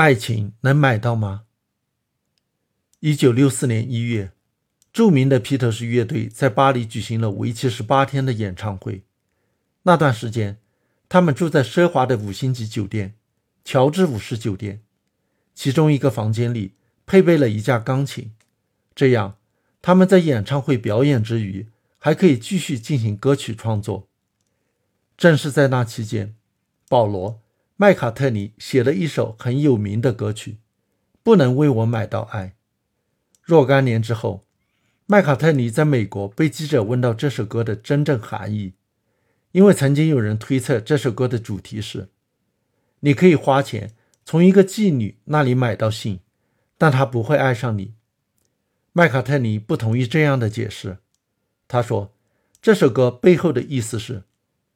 爱情能买到吗？一九六四年一月，著名的披头士乐队在巴黎举行了为期十八天的演唱会。那段时间，他们住在奢华的五星级酒店——乔治五世酒店，其中一个房间里配备了一架钢琴，这样他们在演唱会表演之余还可以继续进行歌曲创作。正是在那期间，保罗·麦卡特尼写了一首很有名的歌曲《不能为我买到爱》。若干年之后，麦卡特尼在美国被记者问到这首歌的真正含义，因为曾经有人推测这首歌的主题是：你可以花钱从一个妓女那里买到性，但她不会爱上你。麦卡特尼不同意这样的解释，他说这首歌背后的意思是。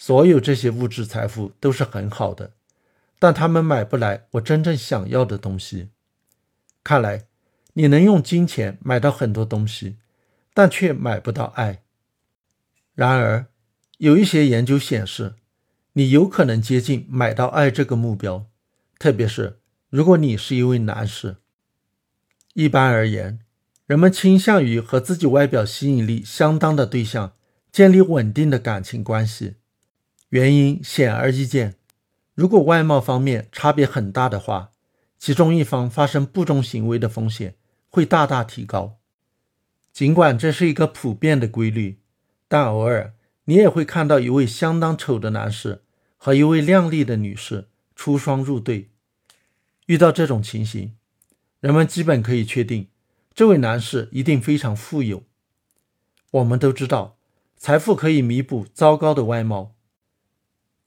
所有这些物质财富都是很好的，但他们买不来我真正想要的东西。看来你能用金钱买到很多东西，但却买不到爱。然而，有一些研究显示，你有可能接近买到爱这个目标，特别是如果你是一位男士。一般而言，人们倾向于和自己外表吸引力相当的对象建立稳定的感情关系。原因显而易见，如果外貌方面差别很大的话，其中一方发生不忠行为的风险会大大提高。尽管这是一个普遍的规律，但偶尔你也会看到一位相当丑的男士和一位靓丽的女士出双入对。遇到这种情形，人们基本可以确定，这位男士一定非常富有。我们都知道，财富可以弥补糟糕的外貌。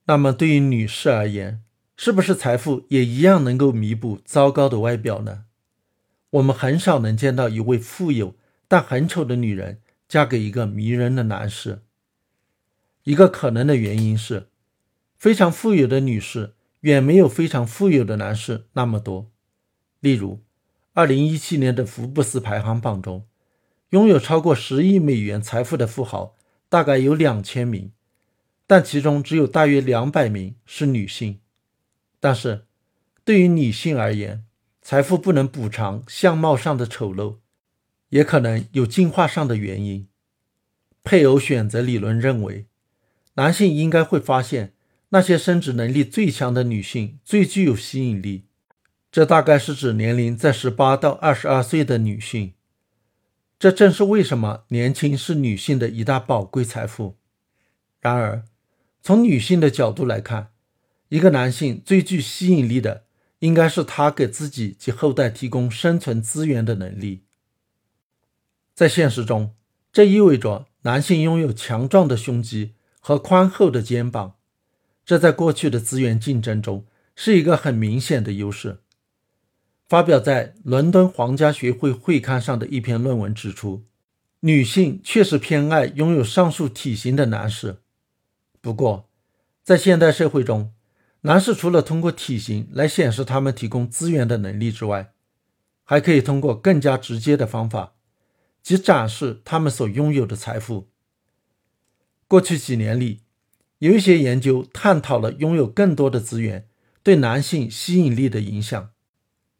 那么，对于女士而言，是不是财富也一样能够弥补糟糕的外表呢？我们很少能见到一位富有但很丑的女人嫁给一个迷人的男士。一个可能的原因是，非常富有的女士远没有非常富有的男士那么多。例如，2017年的福布斯排行榜中，拥有超过十亿美元财富的富豪大概有两千名。但其中只有大约两百名是女性。但是，对于女性而言，财富不能补偿相貌上的丑陋，也可能有进化上的原因。配偶选择理论认为，男性应该会发现那些生殖能力最强的女性最具有吸引力。这大概是指年龄在十八到二十二岁的女性。这正是为什么年轻是女性的一大宝贵财富。然而，从女性的角度来看，一个男性最具吸引力的，应该是他给自己及后代提供生存资源的能力。在现实中，这意味着男性拥有强壮的胸肌和宽厚的肩膀，这在过去的资源竞争中是一个很明显的优势。发表在伦敦皇家学会会刊上的一篇论文指出，女性确实偏爱拥有上述体型的男士。不过，在现代社会中，男士除了通过体型来显示他们提供资源的能力之外，还可以通过更加直接的方法，即展示他们所拥有的财富。过去几年里，有一些研究探讨了拥有更多的资源对男性吸引力的影响。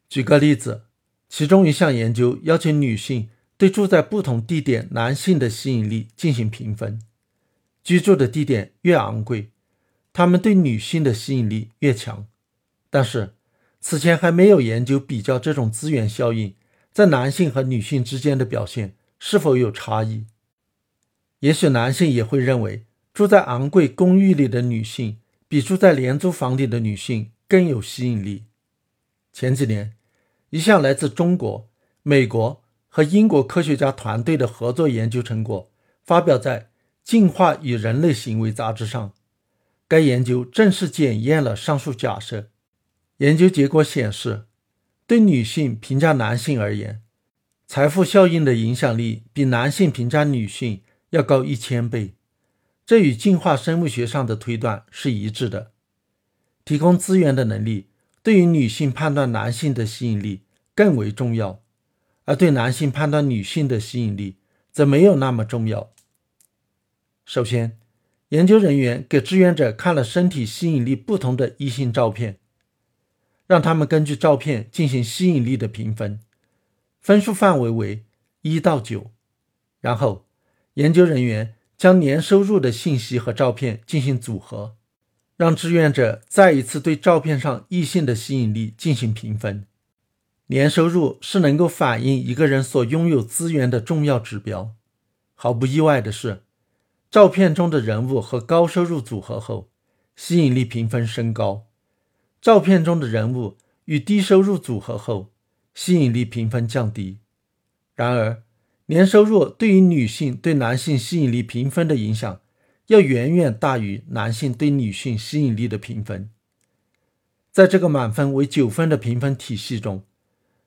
举个例子，其中一项研究要求女性对住在不同地点男性的吸引力进行评分。居住的地点越昂贵，他们对女性的吸引力越强。但是，此前还没有研究比较这种资源效应在男性和女性之间的表现是否有差异。也许男性也会认为住在昂贵公寓里的女性比住在廉租房里的女性更有吸引力。前几年，一项来自中国、美国和英国科学家团队的合作研究成果发表在。进化与人类行为杂志上，该研究正式检验了上述假设。研究结果显示，对女性评价男性而言，财富效应的影响力比男性评价女性要高一千倍。这与进化生物学上的推断是一致的。提供资源的能力对于女性判断男性的吸引力更为重要，而对男性判断女性的吸引力则没有那么重要。首先，研究人员给志愿者看了身体吸引力不同的异性照片，让他们根据照片进行吸引力的评分，分数范围为一到九。然后，研究人员将年收入的信息和照片进行组合，让志愿者再一次对照片上异性的吸引力进行评分。年收入是能够反映一个人所拥有资源的重要指标。毫不意外的是，照片中的人物和高收入组合后，吸引力评分升高；照片中的人物与低收入组合后，吸引力评分降低。然而，年收入对于女性对男性吸引力评分的影响，要远远大于男性对女性吸引力的评分。在这个满分为九分的评分体系中，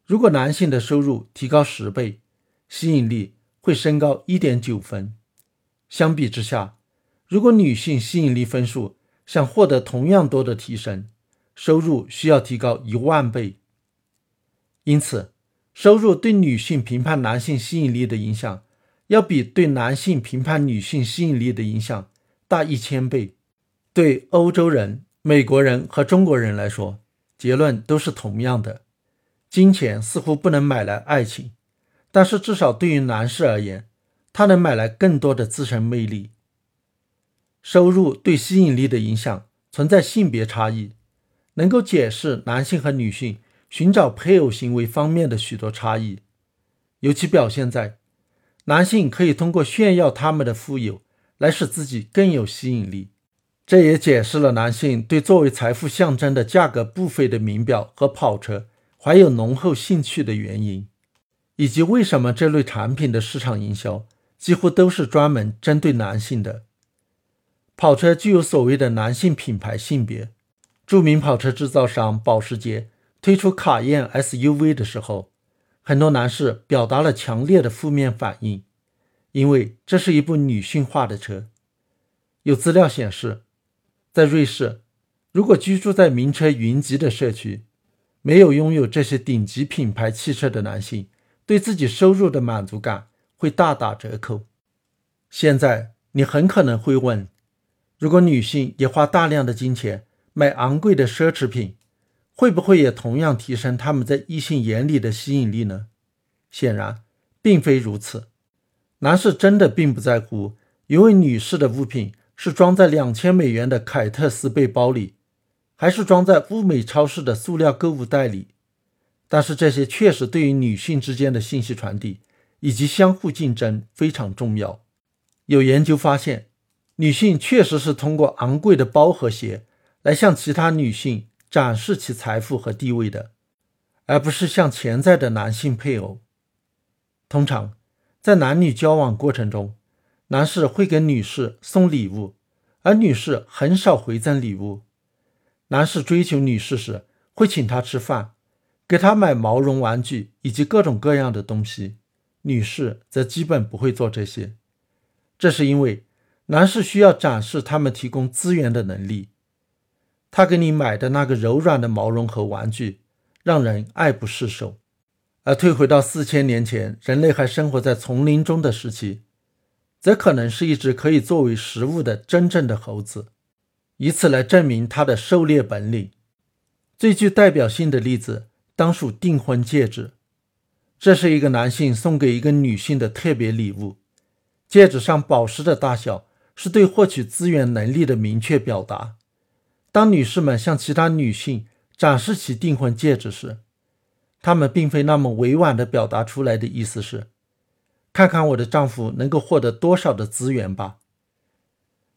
如果男性的收入提高十倍，吸引力会升高一点九分。相比之下，如果女性吸引力分数想获得同样多的提升，收入需要提高一万倍。因此，收入对女性评判男性吸引力的影响，要比对男性评判女性吸引力的影响大一千倍。对欧洲人、美国人和中国人来说，结论都是同样的。金钱似乎不能买来爱情，但是至少对于男士而言，它能买来更多的自身魅力。收入对吸引力的影响存在性别差异，能够解释男性和女性寻找配偶行为方面的许多差异，尤其表现在男性可以通过炫耀他们的富有来使自己更有吸引力。这也解释了男性对作为财富象征的价格不菲的名表和跑车。怀有浓厚兴趣的原因，以及为什么这类产品的市场营销几乎都是专门针对男性的。跑车具有所谓的男性品牌性别。著名跑车制造商保时捷推出卡宴 SUV 的时候，很多男士表达了强烈的负面反应，因为这是一部女性化的车。有资料显示，在瑞士，如果居住在名车云集的社区，没有拥有这些顶级品牌汽车的男性，对自己收入的满足感会大打折扣。现在你很可能会问：如果女性也花大量的金钱买昂贵的奢侈品，会不会也同样提升他们在异性眼里的吸引力呢？显然，并非如此。男士真的并不在乎一位女士的物品是装在两千美元的凯特斯背包里。还是装在物美超市的塑料购物袋里，但是这些确实对于女性之间的信息传递以及相互竞争非常重要。有研究发现，女性确实是通过昂贵的包和鞋来向其他女性展示其财富和地位的，而不是向潜在的男性配偶。通常，在男女交往过程中，男士会给女士送礼物，而女士很少回赠礼物。男士追求女士时，会请她吃饭，给她买毛绒玩具以及各种各样的东西；女士则基本不会做这些。这是因为男士需要展示他们提供资源的能力。他给你买的那个柔软的毛绒和玩具，让人爱不释手。而退回到四千年前，人类还生活在丛林中的时期，则可能是一只可以作为食物的真正的猴子。以此来证明他的狩猎本领。最具代表性的例子当属订婚戒指。这是一个男性送给一个女性的特别礼物。戒指上宝石的大小是对获取资源能力的明确表达。当女士们向其他女性展示其订婚戒指时，她们并非那么委婉地表达出来的意思是：“看看我的丈夫能够获得多少的资源吧。”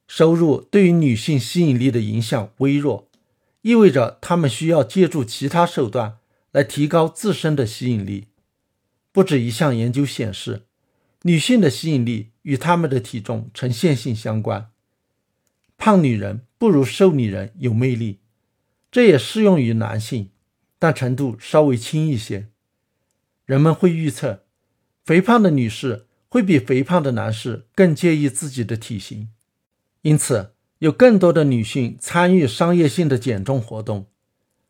收入对于女性吸引力的影响微弱，意味着她们需要借助其他手段来提高自身的吸引力。不止一项研究显示，女性的吸引力与她们的体重呈线性相关。胖女人不如瘦女人有魅力，这也适用于男性，但程度稍微轻一些。人们会预测，肥胖的女士会比肥胖的男士更介意自己的体型。因此，有更多的女性参与商业性的减重活动，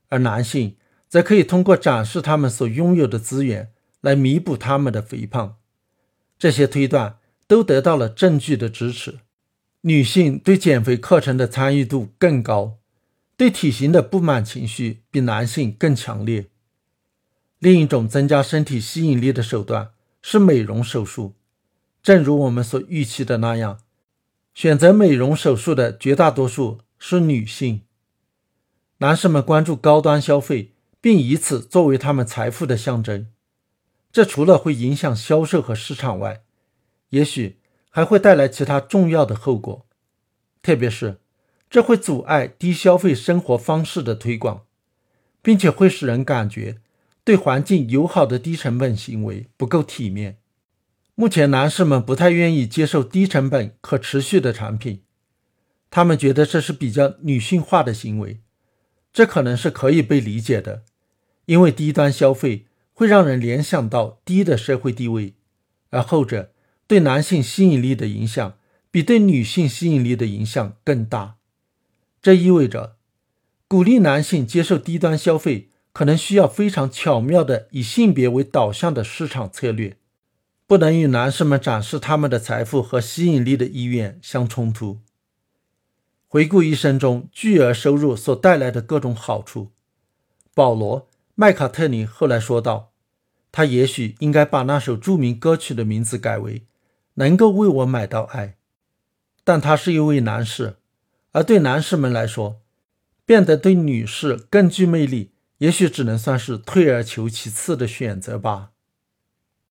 而男性则可以通过展示他们所拥有的资源来弥补他们的肥胖。这些推断都得到了证据的支持。女性对减肥课程的参与度更高，对体型的不满情绪比男性更强烈。另一种增加身体吸引力的手段是美容手术。正如我们所预期的那样，选择美容手术的绝大多数是女性。男士们关注高端消费，并以此作为他们财富的象征。这除了会影响销售和市场外，也许还会带来其他重要的后果，特别是这会阻碍低消费生活方式的推广，并且会使人感觉对环境友好的低成本行为不够体面。目前，男士们不太愿意接受低成本、可持续的产品，他们觉得这是比较女性化的行为。这可能是可以被理解的，因为低端消费会让人联想到低的社会地位，而后者。对男性吸引力的影响比对女性吸引力的影响更大，这意味着鼓励男性接受低端消费可能需要非常巧妙的以性别为导向的市场策略，不能与男士们展示他们的财富和吸引力的意愿相冲突。回顾一生中巨额收入所带来的各种好处，保罗·麦卡特尼后来说道：“他也许应该把那首著名歌曲的名字改为。”能够为我买到爱，但他是一位男士，而对男士们来说，变得对女士更具魅力，也许只能算是退而求其次的选择吧。